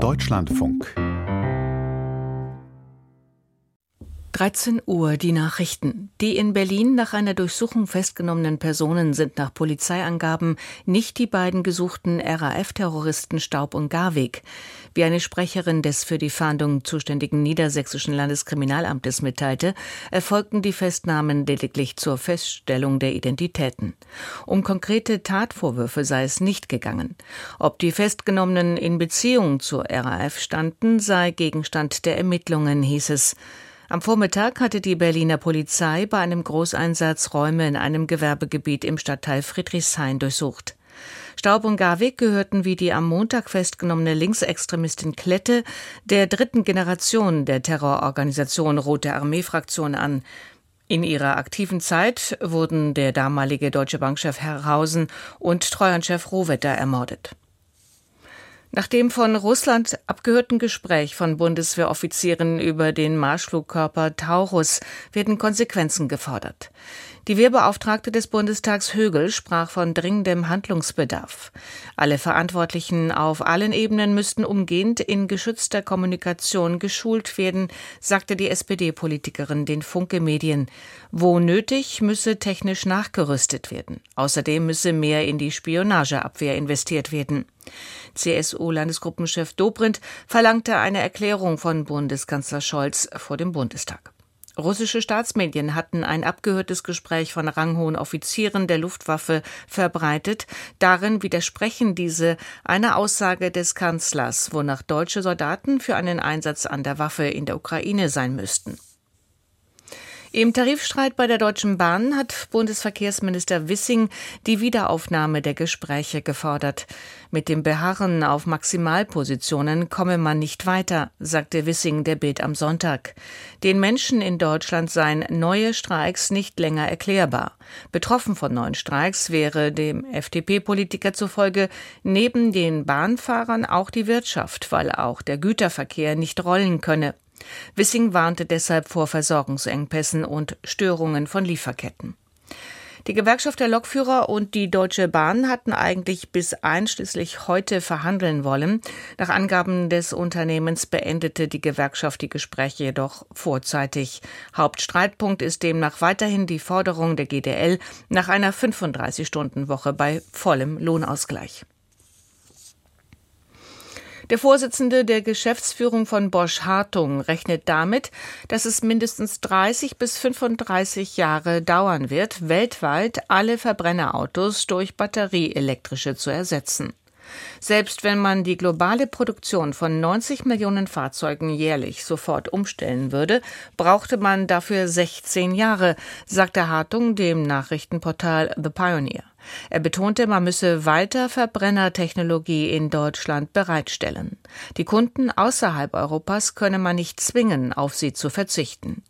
Deutschlandfunk 13 Uhr die Nachrichten. Die in Berlin nach einer Durchsuchung festgenommenen Personen sind nach Polizeiangaben nicht die beiden gesuchten RAF-Terroristen Staub und Garweg. Wie eine Sprecherin des für die Fahndung zuständigen niedersächsischen Landeskriminalamtes mitteilte, erfolgten die Festnahmen lediglich zur Feststellung der Identitäten. Um konkrete Tatvorwürfe sei es nicht gegangen. Ob die Festgenommenen in Beziehung zur RAF standen, sei Gegenstand der Ermittlungen, hieß es. Am Vormittag hatte die Berliner Polizei bei einem Großeinsatz Räume in einem Gewerbegebiet im Stadtteil Friedrichshain durchsucht. Staub und Garwig gehörten wie die am Montag festgenommene Linksextremistin Klette der dritten Generation der Terrororganisation Rote Armee Fraktion an. In ihrer aktiven Zeit wurden der damalige Deutsche Bankchef Herrhausen und Treuhandchef Rohwetter ermordet. Nach dem von Russland abgehörten Gespräch von Bundeswehroffizieren über den Marschflugkörper Taurus werden Konsequenzen gefordert. Die Wehrbeauftragte des Bundestags Högel sprach von dringendem Handlungsbedarf. Alle Verantwortlichen auf allen Ebenen müssten umgehend in geschützter Kommunikation geschult werden, sagte die SPD-Politikerin den Funke Medien. Wo nötig, müsse technisch nachgerüstet werden. Außerdem müsse mehr in die Spionageabwehr investiert werden. CSU-Landesgruppenchef Dobrindt verlangte eine Erklärung von Bundeskanzler Scholz vor dem Bundestag. Russische Staatsmedien hatten ein abgehörtes Gespräch von ranghohen Offizieren der Luftwaffe verbreitet. Darin widersprechen diese einer Aussage des Kanzlers, wonach deutsche Soldaten für einen Einsatz an der Waffe in der Ukraine sein müssten. Im Tarifstreit bei der Deutschen Bahn hat Bundesverkehrsminister Wissing die Wiederaufnahme der Gespräche gefordert. Mit dem Beharren auf Maximalpositionen komme man nicht weiter, sagte Wissing der Bild am Sonntag. Den Menschen in Deutschland seien neue Streiks nicht länger erklärbar. Betroffen von neuen Streiks wäre dem FDP-Politiker zufolge neben den Bahnfahrern auch die Wirtschaft, weil auch der Güterverkehr nicht rollen könne. Wissing warnte deshalb vor Versorgungsengpässen und Störungen von Lieferketten. Die Gewerkschaft der Lokführer und die Deutsche Bahn hatten eigentlich bis einschließlich heute verhandeln wollen. Nach Angaben des Unternehmens beendete die Gewerkschaft die Gespräche jedoch vorzeitig. Hauptstreitpunkt ist demnach weiterhin die Forderung der GDL nach einer 35-Stunden-Woche bei vollem Lohnausgleich. Der Vorsitzende der Geschäftsführung von Bosch Hartung rechnet damit, dass es mindestens 30 bis 35 Jahre dauern wird, weltweit alle Verbrennerautos durch batterieelektrische zu ersetzen. Selbst wenn man die globale Produktion von 90 Millionen Fahrzeugen jährlich sofort umstellen würde, brauchte man dafür 16 Jahre, sagte Hartung dem Nachrichtenportal The Pioneer. Er betonte, man müsse weiter Verbrennertechnologie in Deutschland bereitstellen. Die Kunden außerhalb Europas könne man nicht zwingen, auf sie zu verzichten.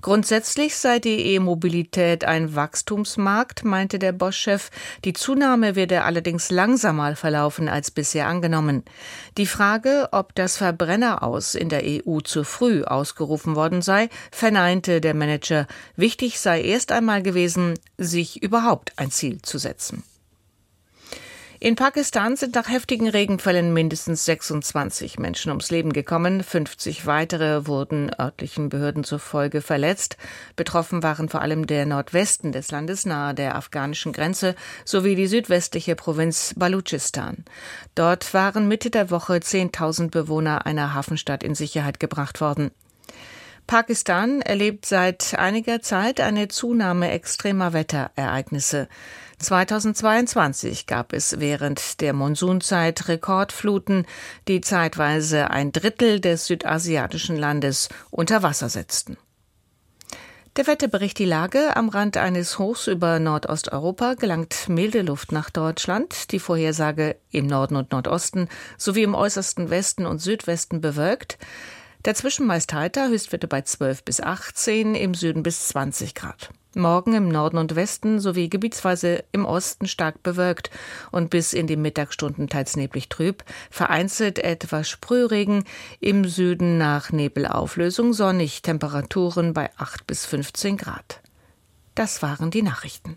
Grundsätzlich sei die E-Mobilität ein Wachstumsmarkt, meinte der Bosch-Chef. Die Zunahme werde allerdings langsamer verlaufen als bisher angenommen. Die Frage, ob das Verbrenneraus in der EU zu früh ausgerufen worden sei, verneinte der Manager. Wichtig sei erst einmal gewesen, sich überhaupt ein Ziel zu setzen. In Pakistan sind nach heftigen Regenfällen mindestens 26 Menschen ums Leben gekommen. 50 weitere wurden örtlichen Behörden zufolge verletzt. Betroffen waren vor allem der Nordwesten des Landes nahe der afghanischen Grenze sowie die südwestliche Provinz Baluchistan. Dort waren Mitte der Woche 10.000 Bewohner einer Hafenstadt in Sicherheit gebracht worden. Pakistan erlebt seit einiger Zeit eine Zunahme extremer Wetterereignisse. 2022 gab es während der Monsunzeit Rekordfluten, die zeitweise ein Drittel des südasiatischen Landes unter Wasser setzten. Der Wetterbericht die Lage. Am Rand eines Hochs über Nordosteuropa gelangt milde Luft nach Deutschland. Die Vorhersage im Norden und Nordosten sowie im äußersten Westen und Südwesten bewölkt. Dazwischen meist heiter, Höchstwerte bei 12 bis 18, im Süden bis 20 Grad. Morgen im Norden und Westen sowie gebietsweise im Osten stark bewölkt und bis in die Mittagsstunden teils neblig trüb, vereinzelt etwas Sprühregen, im Süden nach Nebelauflösung sonnig, Temperaturen bei 8 bis 15 Grad. Das waren die Nachrichten.